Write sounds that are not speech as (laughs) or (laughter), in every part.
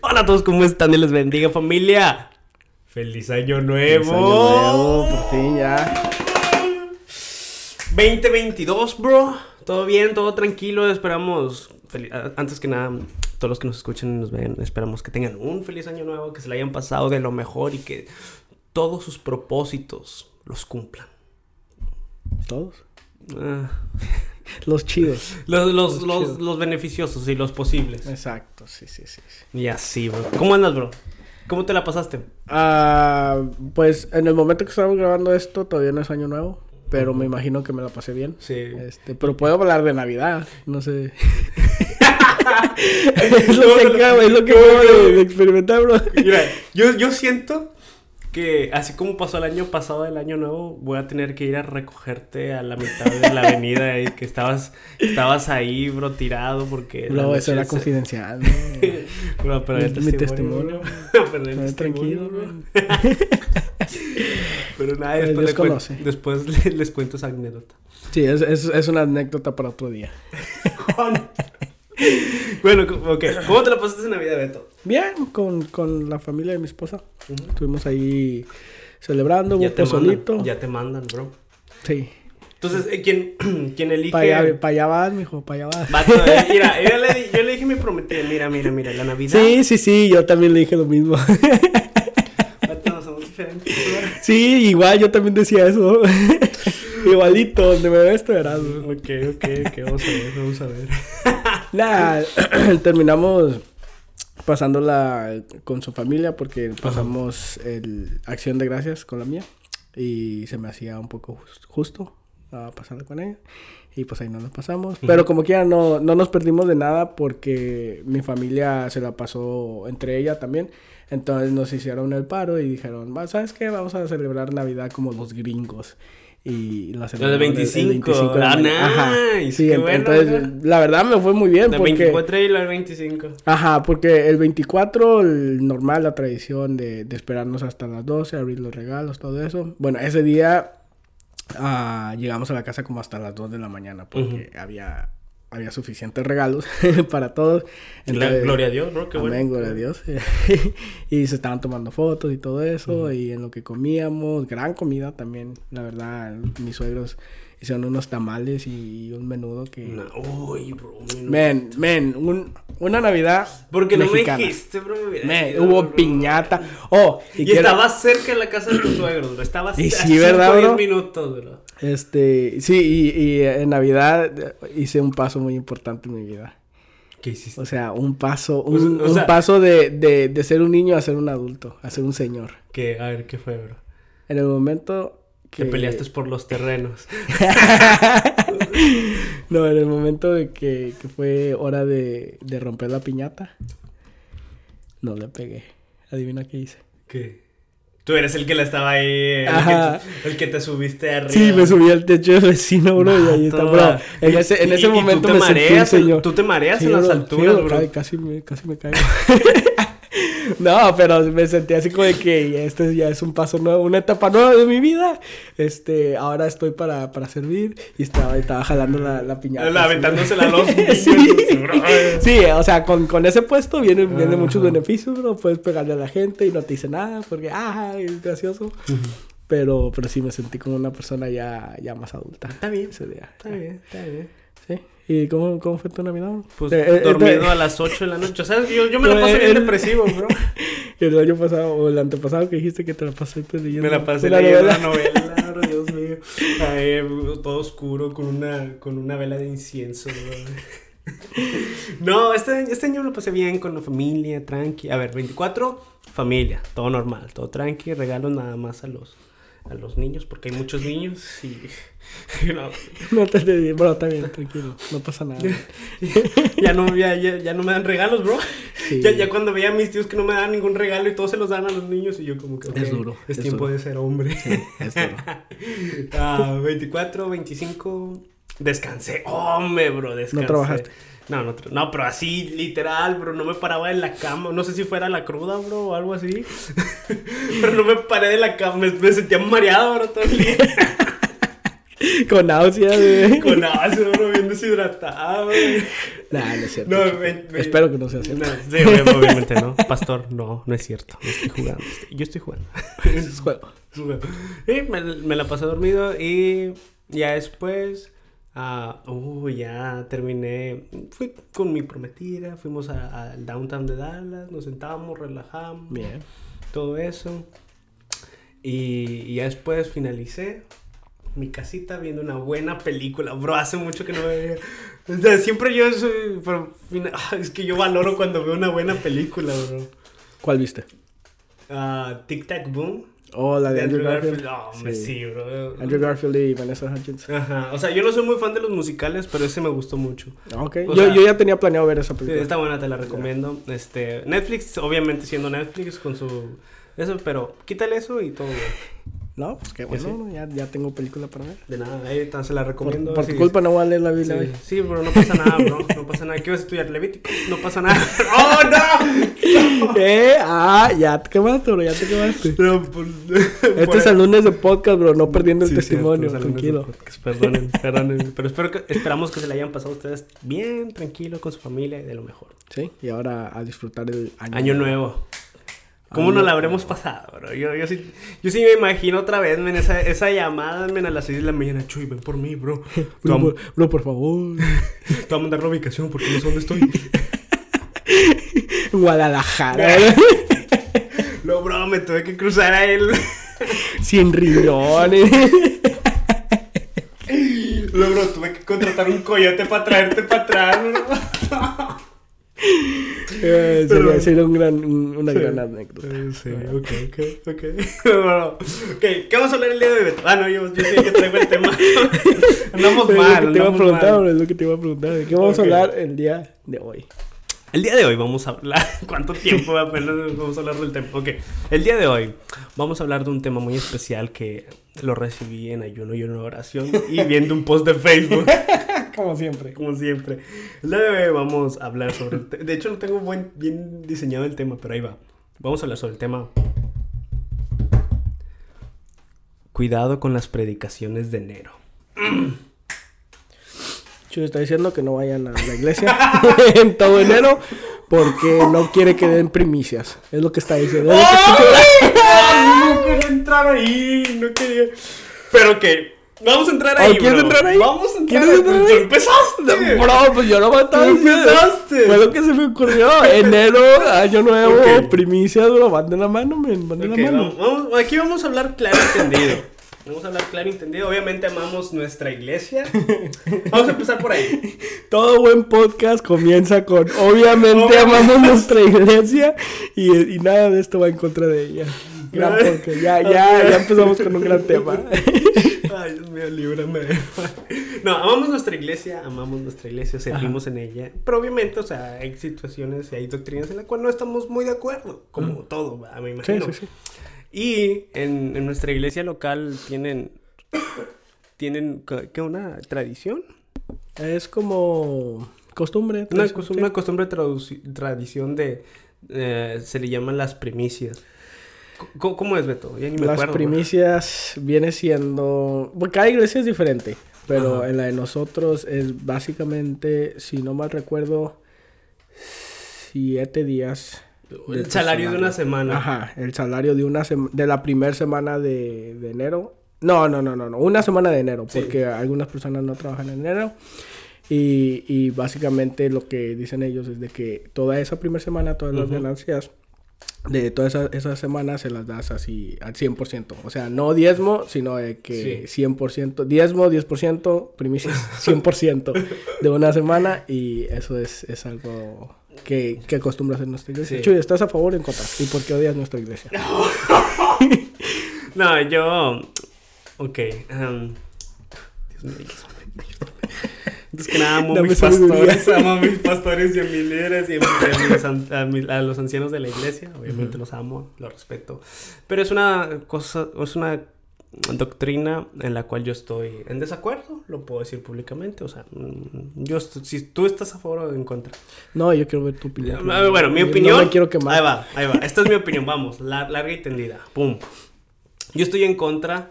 Hola a todos, ¿cómo están? Dios les bendiga, familia. ¡Feliz Año Nuevo! Feliz año nuevo, por fin ya. 2022, bro. Todo bien, todo tranquilo. Esperamos, antes que nada, todos los que nos escuchen y nos ven, esperamos que tengan un feliz año nuevo, que se le hayan pasado de lo mejor y que todos sus propósitos los cumplan. Todos. Ah, (laughs) Los chidos. los, los, Los los, chidos. los beneficiosos y los posibles. Exacto, sí, sí, sí. Y así, bro. ¿Cómo andas, bro? ¿Cómo te la pasaste? Ah, pues en el momento que estamos grabando esto todavía no es año nuevo, pero me imagino que me la pasé bien. Sí. Este, pero puedo hablar de Navidad, no sé. (laughs) es lo que acabo, es lo que acabo de, de experimentar, bro. Mira, yo, yo siento que así como pasó el año pasado el año nuevo, voy a tener que ir a recogerte a la mitad de la avenida y que estabas, estabas ahí, bro, tirado porque... Bro, eso era se- confidencial. (laughs) ¿no? Bro, pero el Mi- testimonio. No, (laughs) tranquilo, bro. Pero nada, Pues después, Dios le cuen- conoce. después les cuento esa anécdota. Sí, es, es, es una anécdota para otro día. (laughs) bueno, ok. ¿Cómo te la pasaste en Navidad, Beto? Bien, con, con la familia de mi esposa. Estuvimos ahí celebrando, Ya te, mandan, ya te mandan, bro. Sí. Entonces, eh, ¿quién, (clears throat) quién elige? Para allá, pa' allá vas, mijo, para allá vas. Eh, mira, (laughs) yo le, di- yo le dije a mi prometida, mira, mira, mira, la Navidad. Sí, sí, sí, yo también le dije lo mismo. (laughs) Vato, somos diferentes. sí, igual yo también decía eso. (laughs) Igualito, donde me ves, tú verás. Ok, ok, ok, vamos a ver, vamos a ver. Nada, (clears throat) terminamos pasándola con su familia porque pasamos el Acción de Gracias con la mía y se me hacía un poco jus- justo a pasarla con ella y pues ahí no nos pasamos. Pero como quiera no, no nos perdimos de nada porque mi familia se la pasó entre ella también. Entonces nos hicieron el paro y dijeron, "Va, ¿sabes qué? Vamos a celebrar Navidad como los gringos. Y la celebraron el- el 25, 25 de ah, mañana. Ajá. nice, Sí, qué bueno, entonces ¿no? la verdad me fue muy bien La porque... 24 y la 25. Ajá, porque el 24, el normal, la tradición de, de esperarnos hasta las 12, abrir los regalos, todo eso. Bueno, ese día ah, llegamos a la casa como hasta las 2 de la mañana porque había, había suficientes regalos (laughs) para todos. Gloria a Dios, ¿no? Qué amén, bueno. gloria a Dios. (laughs) y se estaban tomando fotos y todo eso. Y en lo que comíamos, gran comida también. La verdad, mis suegros hicieron unos tamales y un menudo que... No, uy, bro. no. Men, men, un- una Navidad Porque no mexicana. me dijiste, bro. me Men, ido, hubo bro. piñata. Oh, y, Y, quiero- estaba cerca de la casa de tus suegros, bro. Estaba Y a sí, ¿verdad, bro? minutos, bro. Este, sí, y, y en Navidad hice un paso muy importante en mi vida. ¿Qué hiciste? O sea, un paso, O sea- un, un paso de, de, de ser un niño a ser un adulto, a ser un señor. ¿Qué? A ver, ¿qué fue, bro? En el momento que... Te peleaste por los terrenos. (laughs) no, en el momento de que, que fue hora de, de romper la piñata, no le pegué. Adivina qué hice. ¿Qué? Tú eres el que la estaba ahí, el, Ajá. que, el que te subiste arriba. Sí, me subí al techo del vecino, bro, y ahí está, bro. En ese, en y- ese y tú momento te me sentí un mareas, señor. tú te mareas en Sí, las bro, alturas, sí, bro. ca- Casi me, casi me caigo. (laughs) (laughs) no, pero me sentí así como de que este ya es un paso nuevo, una etapa nueva de mi vida. Este, ahora estoy para, para servir y estaba, estaba jalando la, la piñata. La- aventándosela a los (laughs) niños, sí. o sea, con, con ese puesto vienen, vienen muchos beneficios, bro. Puedes pegarle a la gente y no te dice nada porque, ah, es gracioso. Pero, pero sí me sentí como una persona ya, ya más adulta. Está bien, Ese día. está bien, está bien. ¿Y cómo, cómo fue tu Navidad? Pues Eh, eh, dormido eh, a las 8 de la noche. ¿Sabes? Yo, yo me la Eh, paso bien el- depresivo, (laughs) bro. El año pasado o el antepasado que dijiste que te la pasaste leyendo. Me la pasé leyendo una novela, (laughs) bro, Dios mío. Ahí, todo oscuro con una, con una vela de incienso, bro. (laughs) No, este, este año me lo pasé bien con la familia, tranqui. A ver, 24, familia, todo normal, todo tranqui. Regalos nada más a los, a los niños, porque hay muchos niños y... (laughs) no, No te entendí. Bueno, está bien, tranquilo. No pasa nada. (laughs) ya, no, ya, ya, ya no me dan regalos, bro. Sí. Ya, ya cuando veía a mis tíos que no me dan ningún regalo y todos se los dan a los niños y yo como que... Es duro, Es, es tiempo duro. de ser hombre. Es duro. (laughs) Ah, 24, 25. Descansé. Hombre, bro, descansé. trabajaste? No, no, no, pero así, literal, bro. No me paraba en la cama. No sé si fuera la cruda, bro, o algo así. (laughs) pero no me paré de la cama. Me, me sentía mareado, bro, todo el día. (laughs) Con náuseas, güey. Con náuseas, bro, bien deshidratado, güey. Nah, no es cierto. No, chico. me- me- Espero que no sea cierto. No, sí, obvia- (laughs) obviamente no. Pastor, no, no es cierto. No estoy jugando. Yo estoy jugando. Es juego. Y me, me la pasé dormido y ya después, ah, uh, ya terminé, fui con mi prometida, fuimos al downtown de Dallas, nos sentábamos, relajamos, Bien. todo eso. Y, y ya después finalicé mi casita viendo una buena película. Bro, hace mucho que no veía. O sea, siempre yo soy... pero (laughs) es que yo valoro cuando veo una buena película, bro. ¿Cuál viste? Ah, Tic Tac Boom. Oh, la de de Andrew Garfield. No, hombre, Sí. sí, bro. Andrew Garfield y Vanessa Hudgens. Ajá. O sea, yo no soy muy fan de los musicales, pero ese me gustó mucho. Ok. Yo, sea- yo ya tenía planeado ver esa Sí, película. está buena, te la recomiendo. Este, Netflix, obviamente siendo Netflix con su eso, pero quítale eso y todo bien. No, pues qué Pues bueno, ya, ya tengo película para ver. De nada, ahí se la Por, recomiendo. por sí. tu culpa no voy a leer la Sí, Biblia hoy. sí, pero no pasa nada, bro. No pasa nada. ¿Qué vas a estudiar? Levítico. No pasa nada. (laughs) ¡Oh, no! (laughs) ¿Eh? Ah, ya te quemaste, bro, ya te quemaste. No, pues, (laughs) Este por- es el lunes de podcast, bro, no perdiendo el Sí, testimonio, cierto, tranquilo. Perdonen, perdonen. Pero espero que, esperamos que se le hayan pasado a ustedes bien, tranquilo, con su familia y de lo mejor. Sí, y ahora a disfrutar el año, Año nuevo. ¿Cómo nos la habremos pasado, bro? Yo, yo, sí, yo sí me imagino otra vez, men, esa, esa llamada, men, a las 6 de la mañana. Chuy, ven por mí, bro. Bro, por, bro, por favor. (laughs) te voy a mandar la ubicación porque no sé dónde estoy. (laughs) Guadalajara, (laughs) No, bro, me tuve que cruzar a él. sin riñones. No, bro, tuve que contratar un coyote para traerte para atrás, bro. Eh, Pero- sería, sería un gran, un- una Sí. gran anécdota. Eh, Sí, ok, ok, ok. (laughs) Bueno, ok, ¿qué vamos a hablar el día de hoy, Beto? Ah, no, yo, yo sí que traigo el tema. (laughs) andamos Es mal, lo que te iba a preguntar, mal. es lo que te iba a preguntar. ¿De qué vamos Ok. a hablar el día de hoy? El día de hoy vamos a hablar. (laughs) ¿Cuánto tiempo apenas vamos a hablar del tema? Ok, el día de hoy vamos a hablar de un tema muy especial que lo recibí en ayuno y en oración y viendo un post de Facebook, Como siempre. como siempre. Día de hoy vamos a hablar sobre. el De hecho, no tengo buen, bien diseñado el tema, pero ahí va. Vamos a hablar sobre el tema. Cuidado con las predicaciones de enero. Chuy está diciendo que no vayan a la iglesia (laughs) en todo enero porque no quiere que den primicias. Es lo que está diciendo. ¡Ay! (laughs) No quería entrar ahí, no quería. Pero que. Vamos a entrar ahí. ¿quieres bro. entrar ahí? Vamos a entrar ¿Quieres ahí. entrar Tú ahí? empezaste. Bro, pues yo no diciendo. empezaste. Fue lo que se me ocurrió. (laughs) Enero, año nuevo, Ok. primicias, bro. Van de la mano, men. Van de Ok, la mano. vamos- vamos- aquí vamos a hablar claro y entendido. Vamos a hablar claro y entendido. Obviamente amamos nuestra iglesia. Vamos a empezar por ahí. (laughs) Todo buen podcast comienza con obviamente Obviamente. amamos nuestra iglesia y, y nada de esto va en contra de ella. Gran podcast. Ya, ya, ya empezamos con un gran tema. (laughs) Ay, Dios mío, líbrame. No, amamos nuestra iglesia, amamos nuestra iglesia, servimos en ella. Pero obviamente, o sea, hay situaciones y hay doctrinas en las cuales no estamos muy de acuerdo. Como todo, ¿va? me Sí, imagino. sí, sí. Y en, en nuestra iglesia local tienen. (coughs) Tienen. ¿Qué? ¿Una tradición? Es como costumbre. Una, costumbre, sí. una costumbre tradición de. eh, se le llaman las primicias. ¿Cómo, cómo es, Beto? Ya ni me Las acuerdo. primicias viene siendo... Cada iglesia es diferente, pero Ajá. en la de nosotros es básicamente, si no mal recuerdo, siete días. El tu salario de una semana. Ajá, el salario de una sema- de la primera semana de, de enero. No, no, no, no, no, una semana de enero, Sí. porque algunas personas no trabajan en enero. Y, y básicamente lo que dicen ellos es de que toda esa primera semana, todas las Ujú. ganancias de toda esa, esa semana se las das así al 100%. O sea, no diezmo, sino de que 100%, diezmo, 10%, primicias 100% de una semana. Y eso es, es algo que, que acostumbra hacer nuestra iglesia. Sí. Chuy, ¿estás a favor o en contra? ¿Y por qué odias nuestra iglesia? (laughs) No, yo. Ok. um, Dios mío. Antes que nada, amo a mis pastores, amo a mis (laughs) pastores y a mis líderes y a, mis- a mis an- a mis- a los ancianos de la iglesia. Obviamente los amo, los respeto. Pero es una cosa, es una doctrina en la cual yo estoy en desacuerdo, lo puedo decir públicamente. O sea, mm, yo, si tú estás a favor o en contra. No, yo quiero ver tu opinión. Ah, Bueno, mi opinión. No me quiero quemar. Ahí va, ahí va. Esta es mi opinión, vamos. la- larga y tendida. Pum. Yo estoy en contra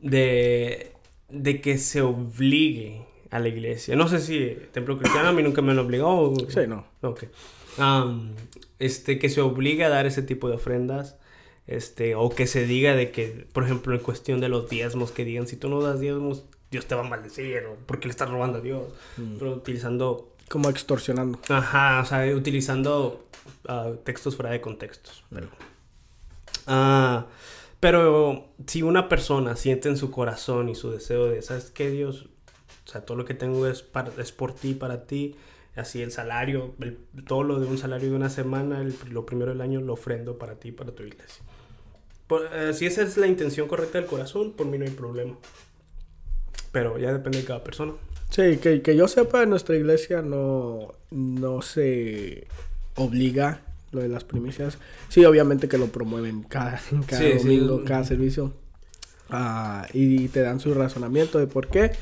de de que se obligue a la iglesia. No sé si templo cristiano a mí nunca me lo obligó. Sí, no. Ok. Am, este, que se obligue a dar ese tipo de ofrendas. Este, o que se diga de que, por ejemplo, en cuestión de los diezmos, que digan, si tú no das diezmos, Dios te va a maldecir, o porque le estás robando a Dios. Pero utilizando, Como extorsionando. ajá, o sea, utilizando ah, textos fuera de contextos. Pero, Ah, pero si una persona siente en su corazón y su deseo de, ¿sabes qué, Dios? O sea, todo lo que tengo es, para, es por ti, para ti. Así el salario, el- todo lo de un salario de una semana, el- lo primero del año lo ofrendo para ti, para tu iglesia. Por- eh, si esa es la intención correcta del corazón, por mí no hay problema. Pero ya depende de cada persona. Sí, que, que yo sepa, en nuestra iglesia no, no se obliga lo de las primicias. Sí, obviamente que lo promueven cada, (laughs) cada Sí, sí. domingo, cada servicio. Ah, y te dan su razonamiento de por qué.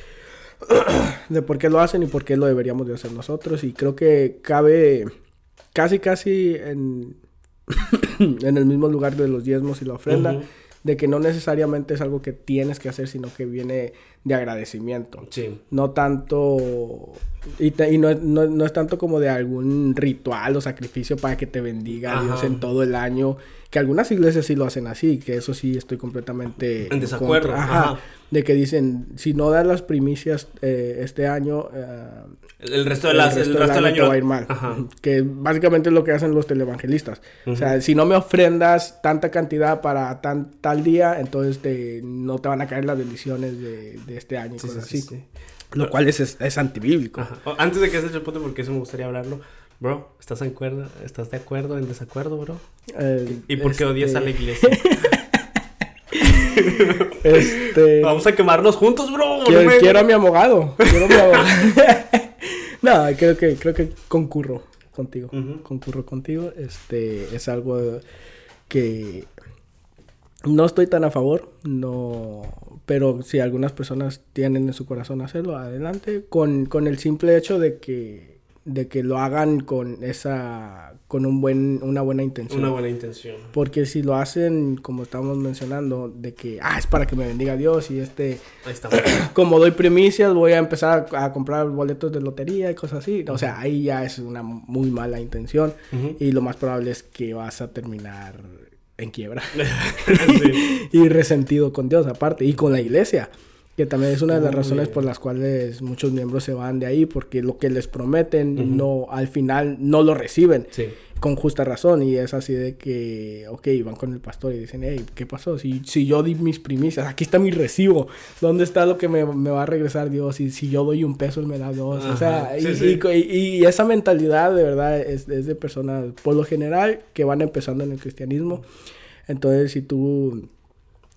(clears throat) De por qué lo hacen y por qué lo deberíamos de hacer nosotros. Y creo que cabe casi, casi en, (clears throat) en el mismo lugar de los diezmos y la ofrenda. De que no necesariamente es algo que tienes que hacer, sino que viene de agradecimiento. Sí. No tanto. Y, te- y no, no- no es tanto como de algún ritual o sacrificio para que te bendiga Ajá. Dios en todo el año. Que algunas iglesias sí lo hacen así, que eso sí estoy completamente. En desacuerdo, contra. Ajá. ajá. De que dicen, si no das las primicias eh, este año. eh, El, el resto, de el las, resto el del resto del año te año va a ir mal. Ajá. Que básicamente es lo que hacen los televangelistas. O sea, si no me ofrendas tanta cantidad para tan, tal día, entonces te- no te van a caer las bendiciones de, de este año y Sí, sí, cosas sí, así. sí. Lo cual es, es, es antibíblico. Ajá. Antes de que hagas el punto, porque eso me gustaría hablarlo. Bro, ¿estás, en acuerdo, ¿estás de acuerdo, en desacuerdo, bro? Eh, ¿Y por qué odias a la este, iglesia? (laughs) Este, (laughs) Vamos a quemarnos juntos, bro. quiero, no me- quiero a mi abogado. Quiero a mi abogado. (laughs) no, creo que, creo que concurro contigo. Concurro contigo. Este es algo que no estoy tan a favor. No. Pero si algunas personas tienen en su corazón hacerlo, adelante. Con, con el simple hecho de que, de que lo hagan con esa. con un buen, una buena intención. Una buena intención. Porque si lo hacen, como estábamos mencionando, de que, ah, es para que me bendiga Dios y este, Ahí está. (clears throat) como doy primicias, voy a empezar a, a comprar boletos de lotería y cosas así. O sea, ahí ya es una muy mala intención y lo más probable es que vas a terminar en quiebra (laughs) Sí. (laughs) y resentido con Dios aparte y con la iglesia. Que también es una de las Uy. razones por las cuales muchos miembros se van de ahí, porque lo que les prometen Ujú. no, al final no lo reciben Sí. con justa razón y es así de que, ok, van con el pastor y dicen, hey, ¿qué pasó? Si, si yo di mis primicias, aquí está mi recibo, ¿dónde está lo que me, me va a regresar Dios? Y si yo doy un peso, Él me da dos, o sea, Ajá, y, sí, sí. y- y esa mentalidad de verdad es, es de personas, por lo general, que van empezando en el cristianismo. Entonces, si tú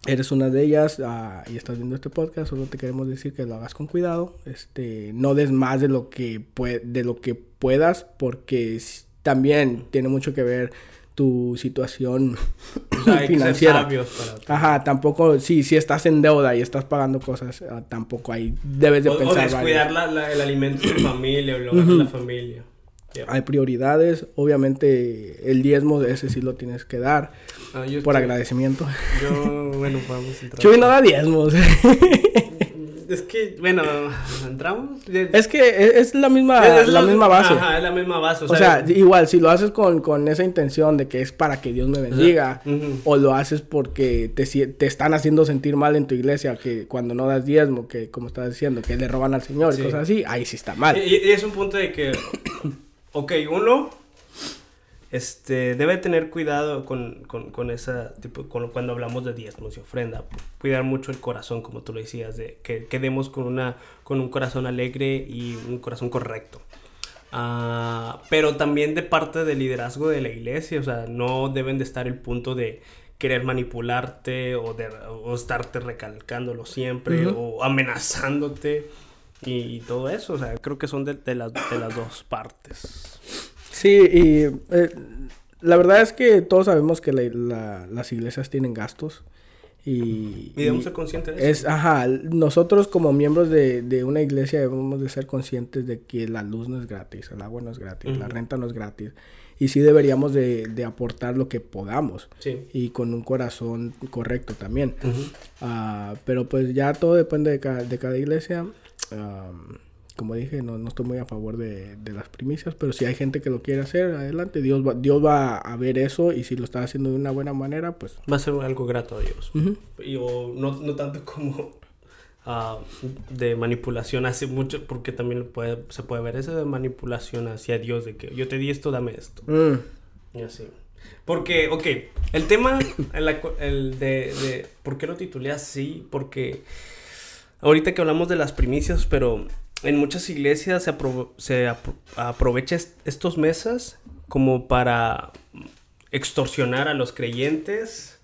eres una de ellas ah, y estás viendo este podcast, solo te queremos decir que lo hagas con cuidado, este, no des más de lo que pue- de lo que puedas, porque también tiene mucho que ver tu situación O sea, hay que ser financiera. para... Ajá, tampoco, sí, si estás en deuda y estás pagando cosas, ah, tampoco ahí debes de O, o pensar. varias. descuidar la- la- el alimento de tu familia o el hogar de la familia. Yeah. Hay prioridades, obviamente el diezmo de ese sí lo tienes que dar Ah, yo por estoy- agradecimiento. Yo, bueno, podemos (laughs) entrar. Chuy no da diezmos. (laughs) Es que, bueno, ¿entramos? es que es, es la misma, Es la lo- misma base. Ajá, es la misma base. O sea, igual, si lo haces con, con esa intención de que es para que Dios me bendiga, Ujú. o lo haces porque te, te están haciendo sentir mal en tu iglesia, que cuando no das diezmo, que como estás diciendo, que le roban al Señor Sí. y cosas así, ahí sí está mal. Y, y es un punto de que, ok, uno, este, debe tener cuidado con, con, con esa, tipo, con, cuando hablamos de diezmos y ofrenda, cuidar mucho el corazón, como tú lo decías, de que quedemos con, una, con un corazón alegre y un corazón correcto. Ah, pero también de parte del liderazgo de la iglesia, o sea, no deben de estar el punto de querer manipularte o, de, o estarte recalcándolo siempre o amenazándote y, y todo eso, o sea, creo que son de, de las, de las dos partes. Sí, y eh, la verdad es que todos sabemos que la- la- las iglesias tienen gastos. Y, Y debemos y ser conscientes de es, eso. ajá, nosotros como miembros de, de una iglesia debemos de ser conscientes de que la luz no es gratis, el agua no es gratis, la Ujú. renta no es gratis. y sí deberíamos de, de aportar lo que podamos. Sí. Y con un corazón correcto también. Ah, pero pues ya todo depende de cada, de cada iglesia. Am, como dije, no, no estoy muy a favor de, de las primicias, pero si hay gente que lo quiere hacer, adelante. Dios va, Dios va a ver eso y si lo está haciendo de una buena manera, pues... Va a ser algo grato a Dios. Y, o no, no tanto como ah, de manipulación hace mucho, porque también puede, se puede ver eso de manipulación hacia Dios, de que yo te di esto, dame esto. Mm, Y así. Porque, ok, el tema, el, el de, de, ¿por qué lo titulé así? Porque ahorita que hablamos de las primicias, pero en muchas iglesias se, apro- se apro- aprovecha est- estos meses como para extorsionar a los creyentes.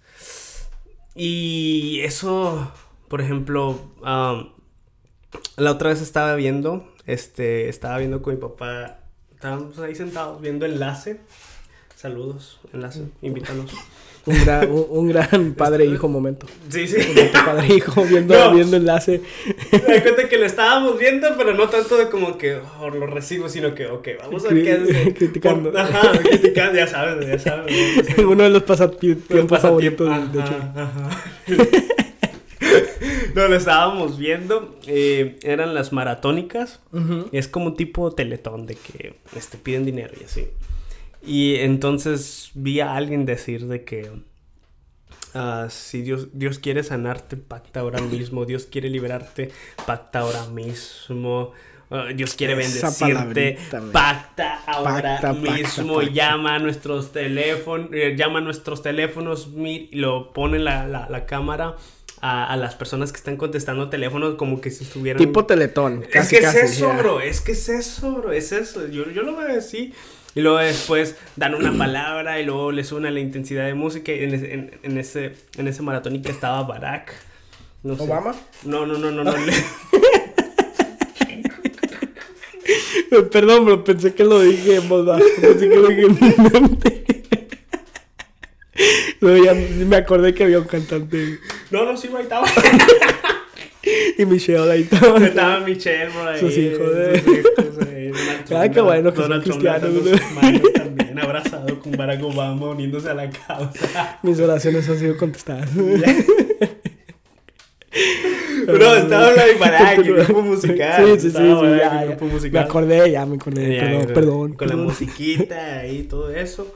Y eso, por ejemplo, la otra vez estaba viendo, este, estaba viendo con mi papá, estábamos ahí sentados viendo Enlace. Saludos, Enlace, invítanos. Un, gran, un, un gran (laughs) padre-hijo momento. Sí, sí. Padre-hijo (laughs) viendo, No. viendo enlace. Me cuenta que lo estábamos viendo, pero no tanto de como que oh, lo recibo, sino que, ok, vamos a ver qué es. (laughs) Criticando. Por- Ajá, criticando, ya sabes, ya sabes. Uno de los pasatiempos Pasatiempo, favoritos, de ajá, hecho. ajá. No, lo estábamos viendo. eh, eran las maratónicas. Es como tipo teletón de que este, piden dinero y así. Y entonces vi a alguien decir de que ah, si Dios, Dios quiere sanarte, pacta ahora (laughs) mismo. Dios quiere liberarte, pacta ahora mismo. ah, Dios quiere bendecirte, pacta ahora Pacta, mismo. pacta. Llama a nuestros teléfonos, llama a nuestros teléfonos, mi- y lo pone la, la, la cámara a, a las personas que están contestando teléfonos como que si estuvieran Tipo teletón. es que casi, es eso, bro. Es que es eso, bro. Es eso. Yo, yo lo veo así. Y luego después dan una palabra y luego le suena la intensidad de música. Y en ese, en, en ese, en ese maratónica estaba Barack. No sé. ¿Obama? No, no, no, no. no. (laughs) Perdón, bro, pensé que lo dije en voz baja. Pensé que lo dije en mi mente. Luego ya me acordé que había un cantante. no, no, sí. Ahí estaba. (laughs) (laughs) Y Michelle ahí estaba. Estaba Michelle, bro. Ahí, Sus hijos, eh. sus hijos, Donald Ah, qué bueno que son Donald cristianos, sus (laughs) también, abrazado con Barack Obama, uniéndose a la causa. (laughs) Mis oraciones han sido contestadas. Bro, estaba hablando de Barack, el grupo musical. Sí, sí, sí, sí, ya, grupo Me musical. acordé, ya me acordé. Ya, perdón, con- perdón. Con la perdón. musiquita y todo eso.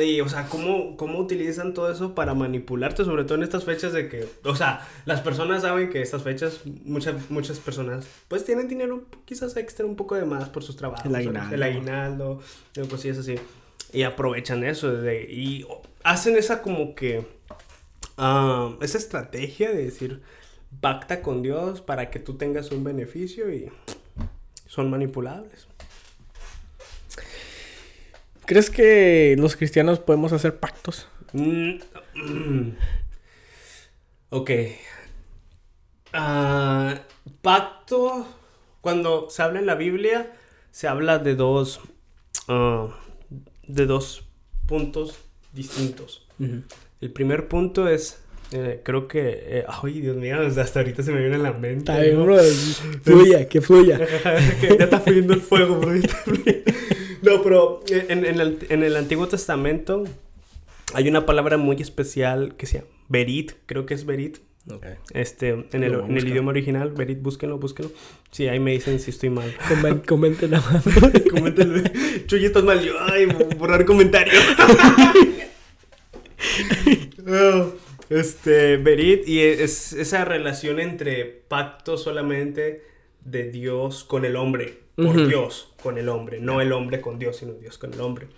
Y, o sea, ¿cómo, ¿cómo utilizan todo eso para manipularte? Sobre todo en estas fechas de que, o sea, las personas saben que estas fechas, muchas, muchas personas, pues tienen dinero quizás extra, un poco de más por sus trabajos. El aguinaldo. El aguinaldo, cosillas así. Y aprovechan eso de, y hacen esa como que, ah, esa estrategia de decir, pacta con Dios para que tú tengas un beneficio y son manipulables. ¿Crees que los cristianos podemos hacer pactos? Mm, mm. Ok. Ah, pacto. Cuando se habla en la Biblia, se habla de dos. ah, de dos puntos distintos. El primer punto es. eh, creo que. eh, ay, Dios mío, hasta ahorita se me viene a la mente. Está bien, ¿no? bro. Fluya, que fluya. (laughs) que ya está fluyendo el fuego, bro. está (laughs) fluyendo. No, pero en, en el, en el Antiguo Testamento hay una palabra muy especial que se llama Berit, creo que es Berit. Este, en el, en idioma original, Berit, búsquenlo, búsquenlo. Sí, ahí me dicen si estoy mal. (laughs) Comen- Comenten nada más. (laughs) Coméntenlo. Chuy, estás mal. Yo, ay, borrar comentario. (laughs) Oh, este, Berit, y es esa relación entre pacto solamente de Dios con el hombre, por Ujú. Dios con el hombre, no el hombre con Dios, sino Dios con el hombre.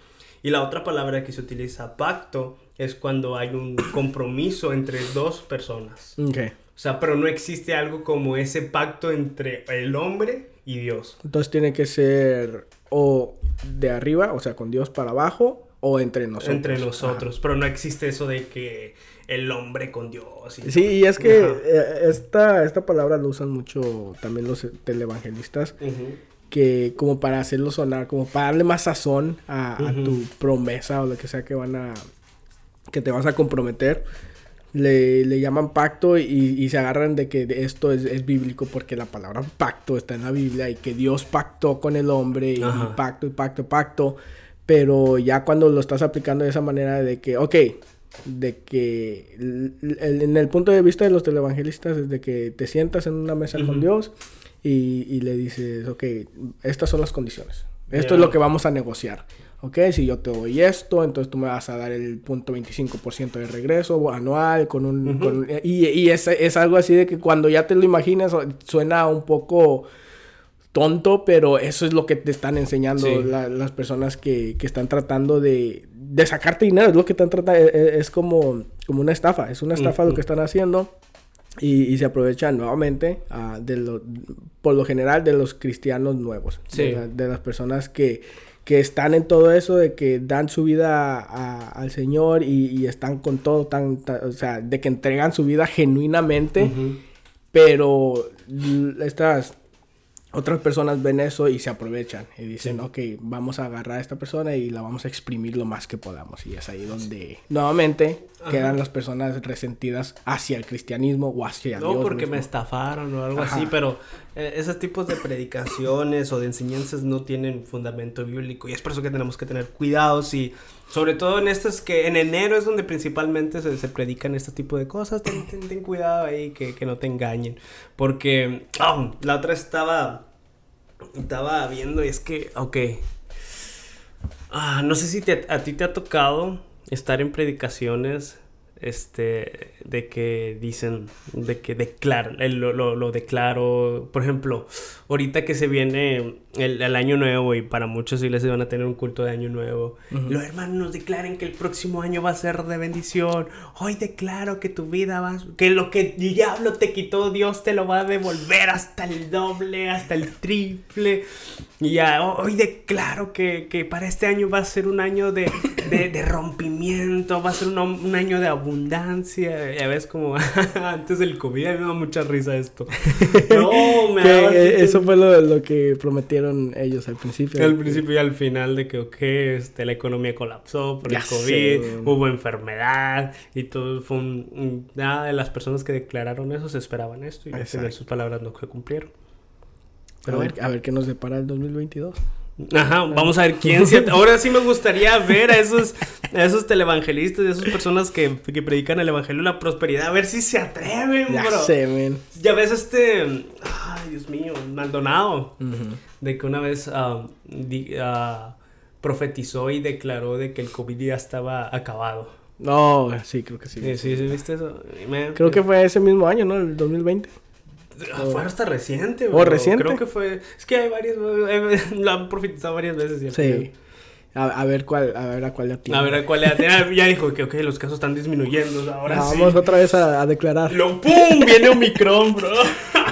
Y la otra palabra que se utiliza, pacto, es cuando hay un compromiso entre dos personas. Ok. O sea, pero no existe algo como ese pacto entre el hombre y Dios. Entonces tiene que ser o de arriba, o sea, con Dios para abajo, o entre nosotros. entre nosotros, pero no existe eso de que el hombre con Dios. y Ajá. Sí, y es que Ajá. eh, esta, esta palabra la usan mucho también los televangelistas, Ujú. Que como para hacerlo sonar, como para darle más sazón a, tu promesa o lo que sea que van a, que te vas a comprometer. Le, le llaman pacto y, y se agarran de que esto es, es bíblico porque la palabra pacto está en la Biblia y que Dios pactó con el hombre y, Ajá. pacto y pacto, pacto. Pero ya cuando lo estás aplicando de esa manera de que, ok, de que en el punto de vista de los televangelistas es de que te sientas en una mesa con Dios y, le dices, ok, estas son las condiciones. Esto es lo que vamos a negociar. Ok, si yo te doy esto, entonces tú me vas a dar el punto 25% de regreso anual con un... y, y es, es, algo así de que cuando ya te lo imaginas suena un poco tonto, pero eso es lo que te están enseñando las personas que, que, están tratando de, de sacarte dinero. Es lo que están tratando, es, e, es, como, como una estafa, es una estafa lo que están haciendo. Y, y, se aprovechan nuevamente uh, de lo, por lo general de los cristianos nuevos, de, de, las personas que, que están en todo eso, de que dan su vida al Señor y, están con todo, tan, o sea, de que entregan su vida genuinamente, pero estas otras personas ven eso y se aprovechan y dicen, ok, vamos a agarrar a esta persona y la vamos a exprimir lo más que podamos. Y es ahí donde nuevamente quedan las personas resentidas hacia el cristianismo o hacia no, Dios. No, porque me estafaron o algo así, pero eh, esos tipos de predicaciones o de enseñanzas no tienen fundamento bíblico y es por eso que tenemos que tener cuidados y sobre todo en estas que en enero es donde principalmente se, se predican este tipo de cosas, ten, ten, cuidado ahí que, que, no te engañen, porque oh, la otra estaba, estaba viendo y es que, ok, ah, no sé si a ti te ha tocado estar en predicaciones este, de que dicen, de que declaro, lo, lo, lo, declaro, por ejemplo, ahorita que se viene el, el, año nuevo y para muchos iglesias van a tener un culto de año nuevo, los hermanos nos declaren que el próximo año va a ser de bendición, hoy declaro que tu vida va, que lo que el diablo te quitó, Dios te lo va a devolver hasta el doble, hasta el triple, y ya, hoy declaro que, que para este año va a ser un año de, de, de rompimiento, va a ser un, un año de abundancia. Ya ves como (laughs) antes del COVID, me da mucha risa esto. (laughs) No, me da Eso fue lo, lo, que prometieron ellos al principio. Al principio y al final de que, ok, este, la economía colapsó por el COVID, hubo enfermedad y todo fue un... Nada de las personas que declararon eso se esperaban esto y de sus palabras no se cumplieron. Pero a ver, a ver qué nos depara el 2022. Ajá, vamos a ver quién (laughs) se... Ahora sí me gustaría ver a esos, a esos televangelistas a esas personas que, que predican el evangelio de la prosperidad, a ver si se atreven, ya Sé, man. Ya ves este... Ay, Dios mío, Maldonado. De que una vez uh, di, uh, profetizó y declaró de que el COVID ya estaba acabado. No, sí, creo que sí. Sí, sí, ¿sí viste eso? creo que fue ese mismo año, ¿no? El 2020. Ah, fue hasta reciente, ¿O reciente? Creo que fue. Es que hay varios. (laughs) Lo han profetizado varias veces. Sí. A, ver cuál, a ver a cuál le A ver a cuál le atina. Ya dijo que, ok, los casos están disminuyendo. Ahora sí. Vamos otra vez a, declarar. Lo pum, viene Omicron, bro. (laughs)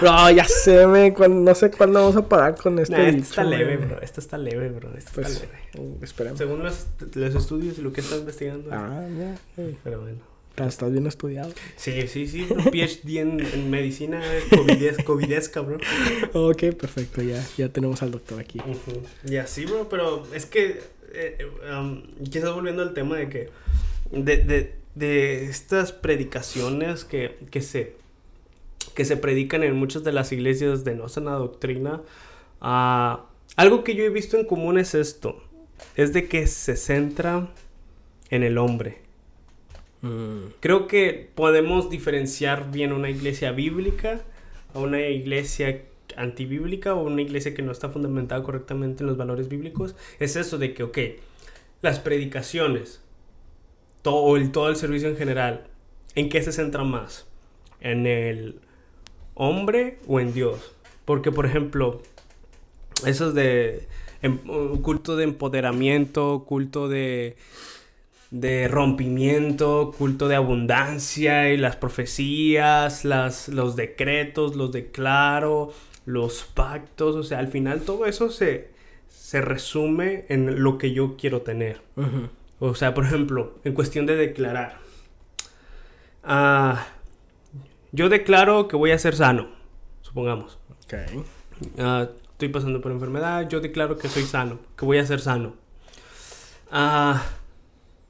No, ya sé, me, no sé cuándo vamos a parar con este. Nah, esto está leve, bro. Esto está leve, bro. Esto pues, está leve. Esperemos. Según los, los, estudios y lo que estás investigando. Ah, ya. Pero bueno. Estás bien estudiado. Sí, sí, sí. Un PhD en, en medicina covides, covidesca, bro. Ok, perfecto. Ya, ya tenemos al doctor aquí. Y así, bro. Pero es que... Eh, um, quizás volviendo al tema de que... De, de, de estas predicaciones que, que, se, que se predican en muchas de las iglesias de no sana doctrina. Uh, algo que yo he visto en común es esto. Es de que se centra en el hombre Creo que podemos diferenciar bien una iglesia bíblica a una iglesia antibíblica o una iglesia que no está fundamentada correctamente en los valores bíblicos. Es eso de que, ok, las predicaciones todo el, todo el servicio en general, ¿en qué se centra más? ¿En el hombre o en Dios? Porque, por ejemplo, esos de em, culto de empoderamiento, culto de de rompimiento, culto de abundancia y las profecías, las, los decretos, los declaro, los pactos, o sea, al final todo eso se, se resume en lo que yo quiero tener. O sea, por ejemplo, en cuestión de declarar. Ah, yo declaro que voy a ser sano, supongamos. Ah, estoy pasando por enfermedad, yo declaro que soy sano, que voy a ser sano. Ah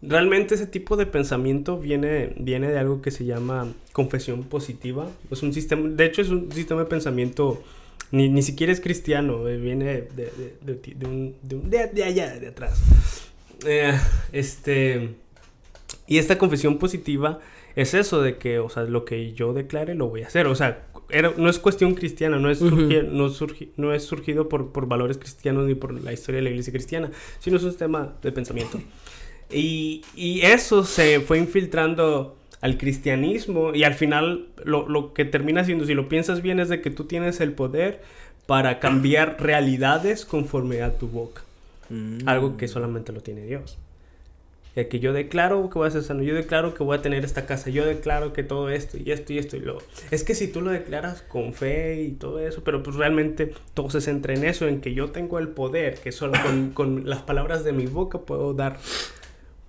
Realmente ese tipo de pensamiento viene, viene de algo que se llama confesión positiva. Es un sistema, de hecho es un sistema de pensamiento, ni, ni siquiera es cristiano, eh, viene de, de, de, un, de, allá, de atrás. eh, este, y esta confesión positiva es eso de que, o sea, lo que yo declare lo voy a hacer. O sea, no es cuestión cristiana, no es, no, no es surgido por, por, valores cristianos ni por la historia de la iglesia cristiana, sino es un tema de pensamiento. Y, y eso se fue infiltrando al cristianismo y al final lo, lo, que termina siendo, si lo piensas bien, es de que tú tienes el poder para cambiar (clears throat) realidades conforme a tu boca. Mm. Algo que solamente lo tiene Dios. Y que yo declaro que voy a ser sano, yo declaro que voy a tener esta casa, yo declaro que todo esto y esto y esto y lo... Es que si tú lo declaras con fe y todo eso, pero pues realmente todo se centra en eso, en que yo tengo el poder, que solo con, con las palabras de mi boca puedo dar,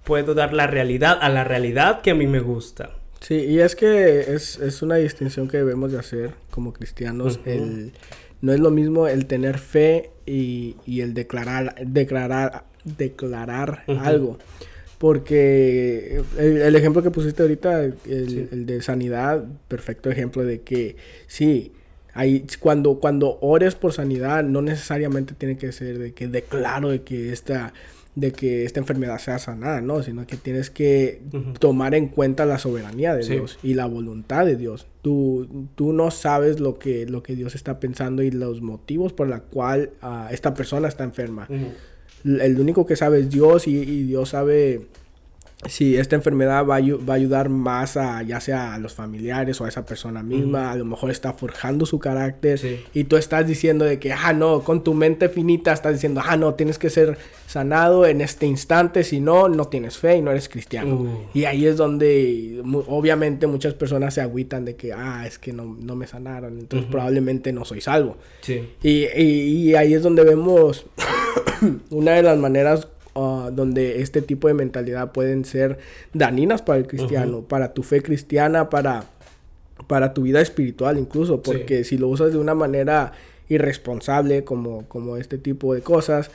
puedo dar la realidad a la realidad que a mí me gusta. Sí, y es que es, es una distinción que debemos de hacer como cristianos, el no es lo mismo el tener fe y, y el declarar, declarar, declarar algo. Porque el, ejemplo que pusiste ahorita, el, de sanidad, perfecto ejemplo de que sí, hay, cuando, cuando ores por sanidad, no necesariamente tiene que ser de que declaro de que esta de que esta enfermedad sea sanada, ¿no? Sino que tienes que tomar en cuenta la soberanía de Dios y la voluntad de Dios. Tú, tú no sabes lo que, lo que Dios está pensando y los motivos por la cual ah, esta persona está enferma. El único que sabe es Dios y, y Dios sabe si esta enfermedad va a, va a, ayudar más a ya sea a los familiares o a esa persona misma, a lo mejor está forjando su carácter y tú estás diciendo de que, ah, no, con tu mente finita estás diciendo, ah, no, tienes que ser sanado en este instante, si no, no tienes fe y no eres cristiano. Uh. Y ahí es donde obviamente muchas personas se agüitan de que, ah, es que no, me sanaron, entonces probablemente no soy salvo. Y, y, y ahí es donde vemos (coughs) una de las maneras Ah, donde este tipo de mentalidad pueden ser daninas para el cristiano, para tu fe cristiana, para, para tu vida espiritual incluso, porque si lo usas de una manera irresponsable como, como este tipo de cosas,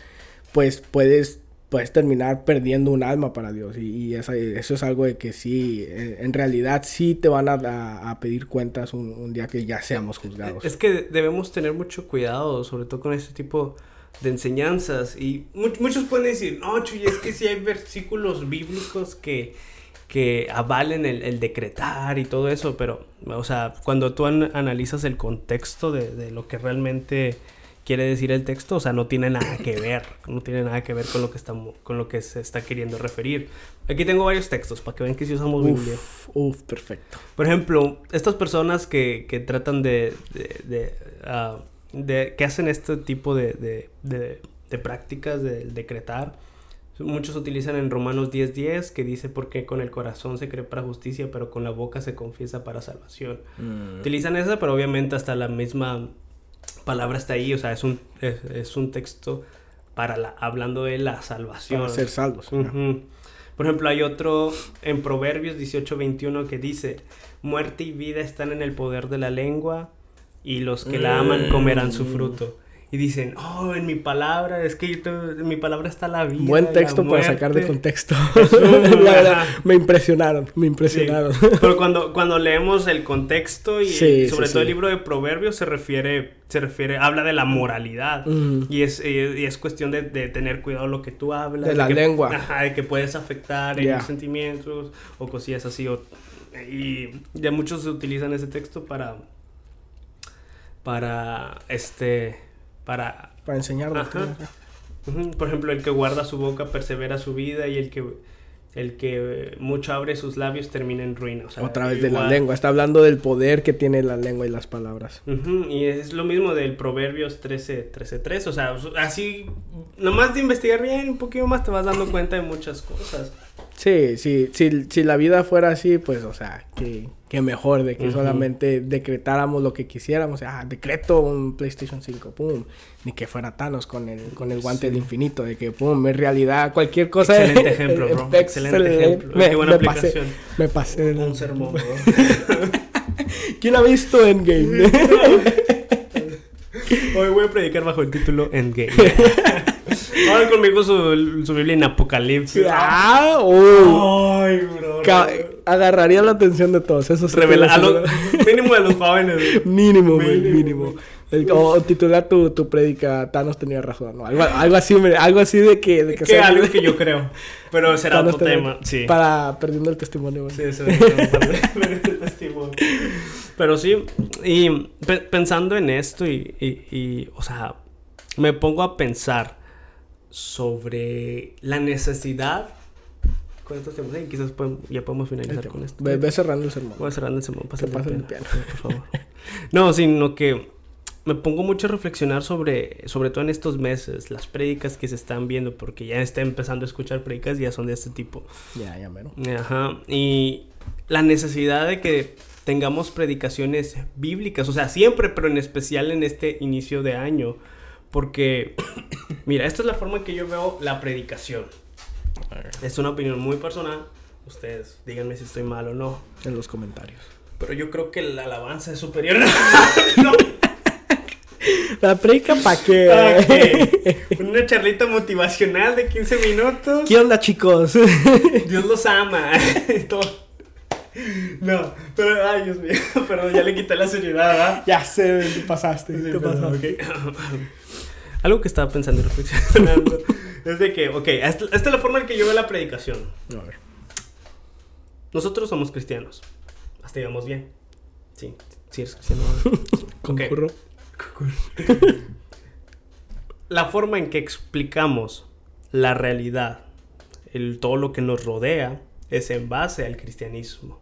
pues puedes puedes terminar perdiendo un alma para Dios. Y, eso, es algo de que sí, en realidad sí te van a, pedir cuentas un, un, día que ya seamos juzgados. Es que debemos tener mucho cuidado, sobre todo con este tipo de enseñanzas. Y muchos pueden decir, no, Chuy, es que si hay versículos bíblicos que, que avalen el, decretar y todo eso, pero, o sea, cuando tú analizas el contexto de, de, lo que realmente quiere decir el texto, o sea, no tiene nada que ver, no tiene nada que ver con lo que, estamos, con lo que se está queriendo referir. Aquí tengo varios textos para que vean que si usamos Biblia. Uf, perfecto. Por ejemplo, estas personas que, que tratan de, de, ah, de, que hacen este tipo de, de, prácticas de decretar. Muchos utilizan en Romanos 10:10 10, que dice porque con el corazón se cree para justicia, pero con la boca se confiesa para salvación. Mm. Utilizan esa, pero obviamente hasta la misma palabra está ahí, o sea, es un, es, un texto para la, hablando de la salvación. Para ser salvos. Por ejemplo, hay otro en Proverbios 18:21 que dice, muerte y vida están en el poder de la lengua y los que la aman comerán su fruto. Y dicen, oh, en mi palabra, es que en mi palabra está la vida. Buen texto para sacar de contexto. (laughs) me impresionaron, me impresionaron. Pero cuando, cuando leemos el contexto y sobre todo el libro de Proverbios se refiere, se refiere, habla de la moralidad. y, es, y, es cuestión de, de, tener cuidado lo que tú hablas. De, la lengua. Ajá, de que puedes afectar en los sentimientos o cosillas así. y ya muchos utilizan ese texto para para este para para enseñar por ejemplo el que guarda su boca persevera su vida y el que el que mucho abre sus labios termina en ruina. Otra vez de la lengua. Está hablando del poder que tiene la lengua y las palabras. Y es lo mismo del Proverbios 13, 13, 3. O sea, así, nomás de investigar bien un poquito más te vas dando cuenta de muchas cosas. Sí, sí, si, si la vida fuera así, pues, o sea, que, que mejor de que solamente decretáramos lo que quisiéramos. Ah, decreto un PlayStation 5, pum. Ni que fuera Thanos con el, con el guante del infinito, de que, pum, en realidad cualquier cosa. Excelente (laughs) ejemplo, bro. Excelente ejemplo. Me, Qué buena aplicación. Pasé, me pasé. Un sermón, bro. (laughs) ¿Quién ha visto Endgame? (laughs) Hoy voy a predicar bajo el título Endgame. Ahora conmigo su, su Biblia en Apocalipsis. ¡Ah! Oh. ¡Ay, bro! agarraría la atención de todos. Eso Revela a (laughs) mínimo de los jóvenes. mínimo, mínimo. mínimo. El- o, o titular tu, tu prédica, Thanos tenía razón, ¿no? Algo, algo así, algo así de que... De que Que sea- algo (laughs) que yo creo. Pero será Thanos otro tenía- tema. Sí. Para perdiendo el testimonio, güey. Sí, eso es (laughs) de testimonio. Pero sí, y pe- pensando en esto y, y- y, o sea, me pongo a pensar sobre la necesidad. ¿Cuántos temas hay? Quizás podemos- ya podemos finalizar con esto. Ve, ve cerrando el sermón. Voy a cerrar el sermón, pasa el el piano, por favor. No, sino que me pongo mucho a reflexionar sobre, sobre todo en estos meses, las prédicas que se están viendo, porque ya está empezando a escuchar prédicas y ya son de este tipo. Ya, ya, mero. Ajá. Y la necesidad de que tengamos predicaciones bíblicas, o sea, siempre, pero en especial en este inicio de año. Porque, mira, esta es la forma en que yo veo la predicación. Es una opinión muy personal. Ustedes díganme si estoy mal o no. En los comentarios. Pero yo creo que la alabanza es superior. (laughs) no, ¿La prédica para qué? ¿para qué? Una charlita motivacional de 15 minutos. ¿Qué onda, chicos? (laughs) Dios los ama. (laughs) Todo. No, pero, ay, Dios mío, perdón, ya le quité la seriedad, ¿verdad? ya sé, te pasaste. Sí, te pasaste. Algo que estaba pensando y reflexionando (laughs) es de que, ok, esta, esta es la forma en que yo veo la predicación. A ver. Nosotros somos cristianos. Hasta íbamos bien. Sí, sí eres cristiano. (laughs) Concurro. (laughs) La forma en que explicamos la realidad, el, todo lo que nos rodea, es en base al cristianismo.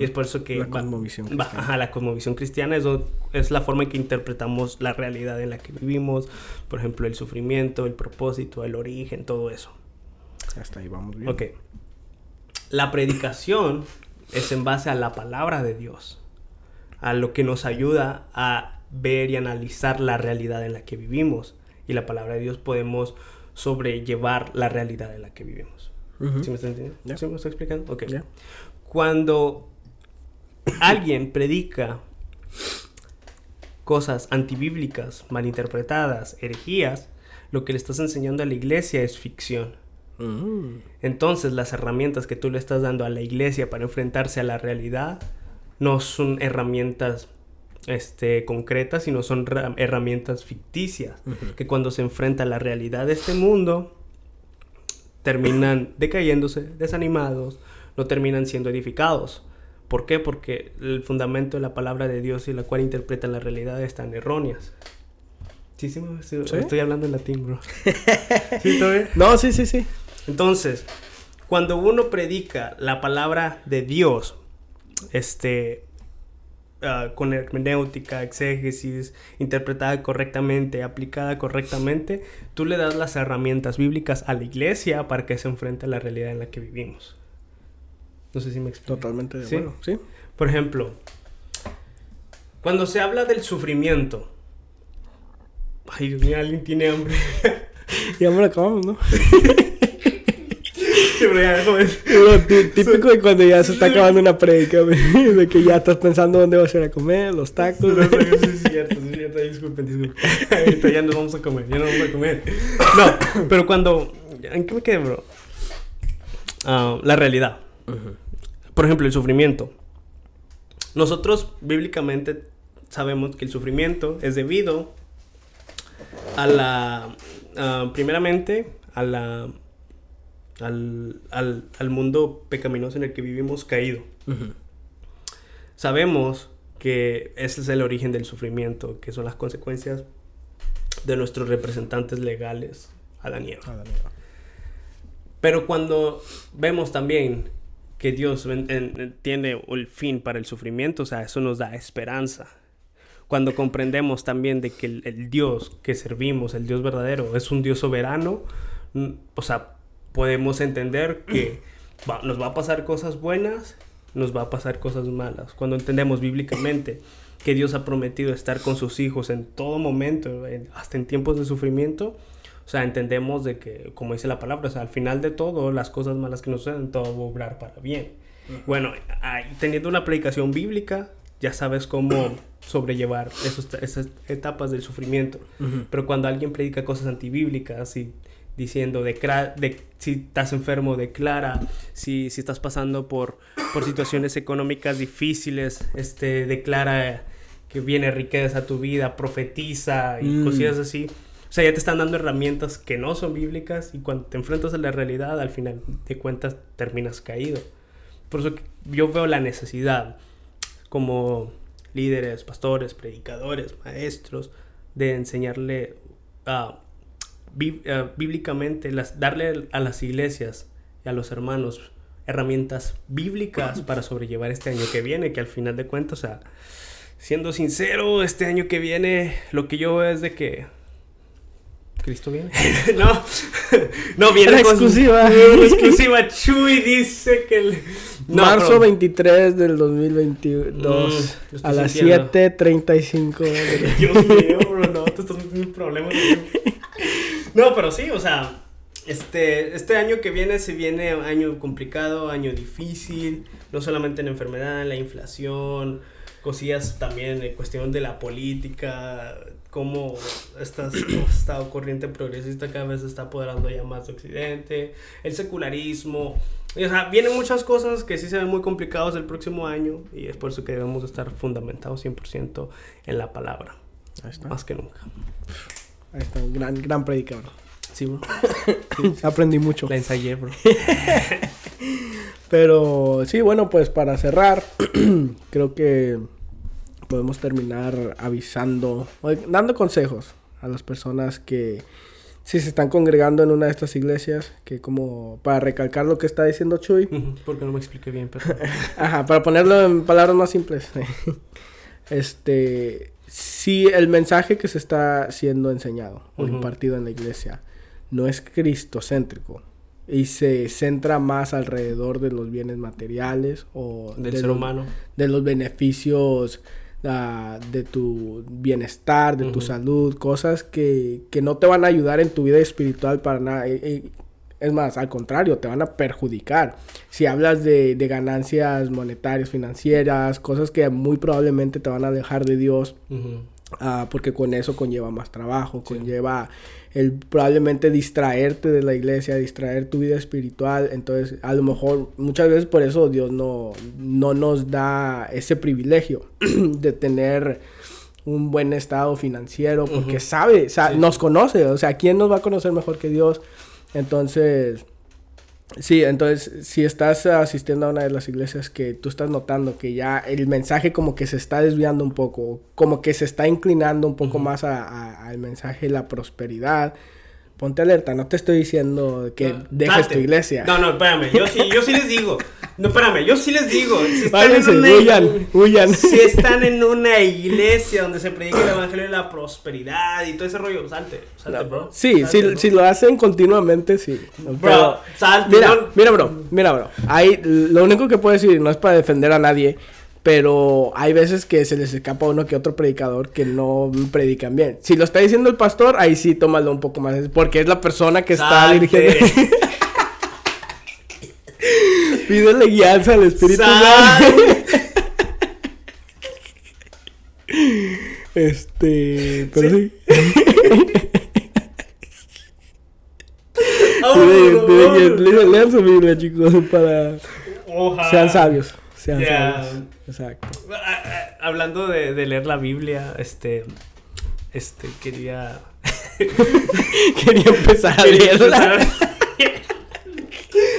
Y es por eso que... La va- cosmovisión va- cristiana. ajá, la cosmovisión cristiana es, es la forma en que interpretamos la realidad en la que vivimos. Por ejemplo, el sufrimiento, el propósito, el origen, todo eso. Hasta ahí vamos bien. Ok. La predicación es en base a la palabra de Dios. A lo que nos ayuda a ver y analizar la realidad en la que vivimos. Y la palabra de Dios podemos sobrellevar la realidad en la que vivimos. Ujú. ¿Sí me está entendiendo? Ya. ¿Sí me estoy explicando? Ok. Ya. Cuando alguien predica cosas antibíblicas, malinterpretadas, herejías, lo que le estás enseñando a la iglesia es ficción. Mm. Entonces las herramientas que tú le estás dando a la iglesia para enfrentarse a la realidad no son herramientas este, concretas, sino son ra- herramientas ficticias, que cuando se enfrenta a la realidad de este mundo, terminan decayéndose, desanimados, no terminan siendo edificados. ¿Por qué? Porque el fundamento de la palabra de Dios y la cual interpretan la realidad están erróneas. Sí, sí, me- sí, ¿Sí? estoy hablando en latín, bro. (laughs) ¿Sí, bien? No, sí, sí, sí. Entonces, cuando uno predica la palabra de Dios, este, ah, con hermenéutica, exégesis, interpretada correctamente, aplicada correctamente, tú le das las herramientas bíblicas a la iglesia para que se enfrente a la realidad en la que vivimos. No sé si me explico. Totalmente de Sí. acuerdo. Sí. Por ejemplo, cuando se habla del sufrimiento, ay Dios mío, alguien tiene hambre. (laughs) Ya me lo acabamos, ¿no? (laughs) Lo tí- típico de cuando ya se está acabando una prédica, güey, (laughs) de que ya estás pensando dónde vas a ir a comer, los tacos. No, es cierto, es cierto, disculpen, disculpen. Ahorita ya nos vamos a comer, ya nos vamos a comer. No, pero cuando... ¿En qué me quedé, bro? Ah, la realidad. Por ejemplo, el sufrimiento. Nosotros bíblicamente sabemos que el sufrimiento es debido a la... primeramente, a la... Al, al, al mundo pecaminoso en el que vivimos caído. Sabemos que ese es el origen del sufrimiento, que son las consecuencias de nuestros representantes legales, Adán y Eva. Pero cuando vemos también que Dios en- en- tiene el fin para el sufrimiento, o sea, eso nos da esperanza. Cuando comprendemos también de que el, Dios que servimos, el Dios verdadero, es un Dios soberano, mm, o sea, podemos entender que (clears throat) nos va a pasar cosas buenas, nos va a pasar cosas malas. Cuando entendemos bíblicamente que Dios ha prometido estar con sus hijos en todo momento, en- hasta en tiempos de sufrimiento, sea, entendemos de que, como dice la palabra, o sea, al final de todo, las cosas malas que nos suceden, todo va a obrar para bien. Bueno, teniendo una predicación bíblica, ya sabes cómo (clears throat) sobrellevar esos- esas etapas del sufrimiento. Ujú. Pero cuando alguien predica cosas antibíblicas y diciendo, decra- de, si estás enfermo, declara, si, si estás pasando por, por situaciones económicas difíciles, este, declara que viene riqueza a tu vida, profetiza y Mm. cosillas así. O sea, ya te están dando herramientas que no son bíblicas y cuando te enfrentas a la realidad, al final de cuentas terminas caído. Por eso yo veo la necesidad como líderes, pastores, predicadores, maestros, de enseñarle ah, bí- ah, bíblicamente, las, darle a las iglesias y a los hermanos herramientas bíblicas (laughs) para sobrellevar este año que viene, que al final de cuentas, o sea, siendo sincero, este año que viene, lo que yo veo es de que Cristo viene. (laughs) no, no viene La con- exclusiva. (laughs) Exclusiva. Chuy dice que el... No, Marzo pero- 23 del 2022 Mm, a las sintiendo. 7.35. de- (laughs) Dios mío, bro, no, te estás metiendo en problemas. tío. No, pero sí, o sea, este, este año que viene se viene año complicado, año difícil, no solamente en enfermedad, la inflación, cosillas también en cuestión de la política, cómo esta, (clears throat) esta corriente progresista cada vez se está apoderando ya más de Occidente, el secularismo. y, o sea, vienen muchas cosas que sí se ven muy complicados el próximo año y es por eso que debemos estar fundamentados 100% en la palabra, Ahí está. más que nunca. Ahí está, un gran, gran predicador. Sí, bro. (laughs) Aprendí mucho. La ensayé, bro. (laughs) Pero sí, bueno, pues para cerrar, (clears throat) creo que podemos terminar avisando, dando consejos a las personas que si se están congregando en una de estas iglesias, que como para recalcar lo que está diciendo Chuy, Porque no me expliqué bien, pero... (laughs) Ajá, para ponerlo en palabras más simples. (laughs) este, si el mensaje que se está siendo enseñado o impartido en la iglesia no es cristocéntrico y se centra más alrededor de los bienes materiales o Del de ser los- humano. de los beneficios de tu bienestar, de tu salud, cosas que, que no te van a ayudar en tu vida espiritual para nada. Es más, al contrario, te van a perjudicar. Si hablas de, de ganancias monetarias, financieras, cosas que muy probablemente te van a alejar de Dios. Ah, porque con eso conlleva más trabajo, Sí. conlleva el probablemente distraerte de la iglesia, distraer tu vida espiritual. Entonces, a lo mejor muchas veces por eso Dios no, no nos da ese privilegio (clears throat) de tener un buen estado financiero, porque sabe, sa- Sí. nos conoce, o sea, ¿quién nos va a conocer mejor que Dios? Entonces, Sí, entonces si estás asistiendo a una de las iglesias que tú estás notando que ya el mensaje como que se está desviando un poco, como que se está inclinando un poco más a- a- al mensaje de la prosperidad, ponte alerta, no te estoy diciendo que No, dejes salte. tu iglesia. No, no, espérame. Yo sí, yo sí les digo. (laughs) No, espérame. Yo sí les digo. Si están, Váyanse, en una, huyan, huyan. si están en una iglesia donde se predica el evangelio de la prosperidad y todo ese rollo, salte. Salte, bro. Sí, Salte, si, bro. si lo hacen continuamente, sí. Bro, salte. Mira, no- mira, bro, mira, bro. Hay, lo único que puedo decir, no es para defender a nadie, pero hay veces que se les escapa uno que otro predicador que no predican bien. Si lo está diciendo el pastor, ahí sí tómalo un poco más, porque es la persona que está dirigiendo. Pídele guianza al Espíritu Santo. Este, pero sí. Lean su Biblia, chicos, para Ojalá. sean sabios. Sean sabios. Exacto. Ah, ah, Hablando de, de leer la Biblia, este. Este, quería. (laughs) Quería empezar a leerla.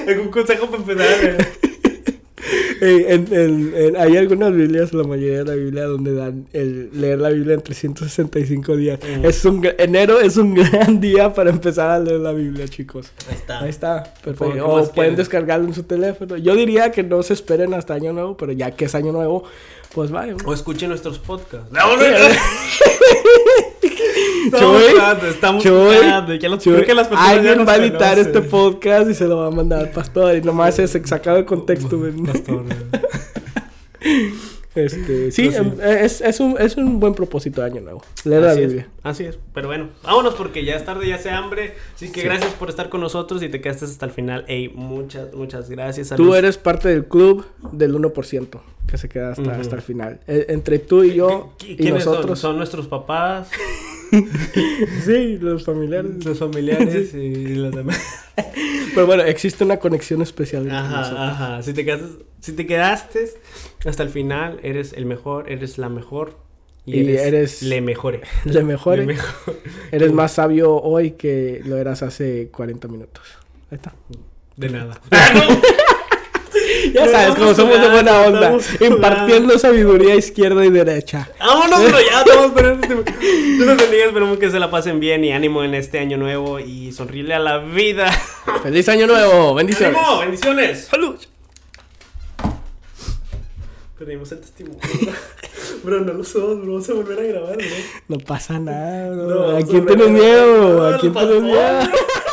(laughs) ¿Algún consejo para empezar leer? Eh, (laughs) en- en- en- hay algunas Biblias, la mayoría de la Biblia, donde dan el leer la Biblia en 365 días. Mm. Es un, enero es un (laughs) gran día para empezar a leer la Biblia, chicos. Ahí está. Ahí está, ¿Qué perfecto. O pueden quieres? descargarlo en su teléfono. Yo diría que no se esperen hasta Año Nuevo, pero ya que es Año Nuevo, pues vaya. O escuchen nuestros podcasts. Estamos jugando, estamos Chuy, jugando. Ya los- Chuy, creo que las personas alguien va a editar conocen. este podcast y se lo va a mandar al pastor. Y nomás es sacado de contexto, güey. Pastor. Este, sí, sí. em, es, es, un, es un buen propósito de año nuevo. Leer la Biblia. así es. Pero bueno, vámonos porque ya es tarde, ya hace hambre. Así que Sí. gracias por estar con nosotros y te quedaste hasta el final. Ey, muchas, muchas gracias. Tú eres parte del club del 1% que se queda hasta, Ujú. hasta el final. E- entre tú y yo ¿Qui- y ¿Quiénes son? nosotros. Son nuestros papás, (laughs) Sí, los familiares. sus familiares y los demás. Pero bueno, existe una conexión especial entre nosotros. Ajá, ajá. Si te quedaste, si te quedaste hasta el final, eres el mejor, eres la mejor. Y, Y eres, eres- le mejore. Le mejor. Le mejor. Eres más sabio hoy que lo eras hace 40 minutos. Ahí está. De nada. (laughs) (laughs) Ya sabes, como somos de buena onda. Impartiendo sabiduría izquierda y derecha. Vámonos, (laughs) pero ya estamos esperando. este- Dios los bendiga, esperamos que se la pasen bien y ánimo en este año nuevo y sonríele a la vida. (laughs) ¡Feliz año nuevo! ¡Bendiciones! ¡Ánimo! ¡Bendiciones! ¡Salud! Perdimos el testimonio. Bro, no lo somos, bro. Vamos a volver a grabar, bro. No pasa nada, bro. No, ¿A quién grabar. miedo? ¿A quién tienes miedo? bro.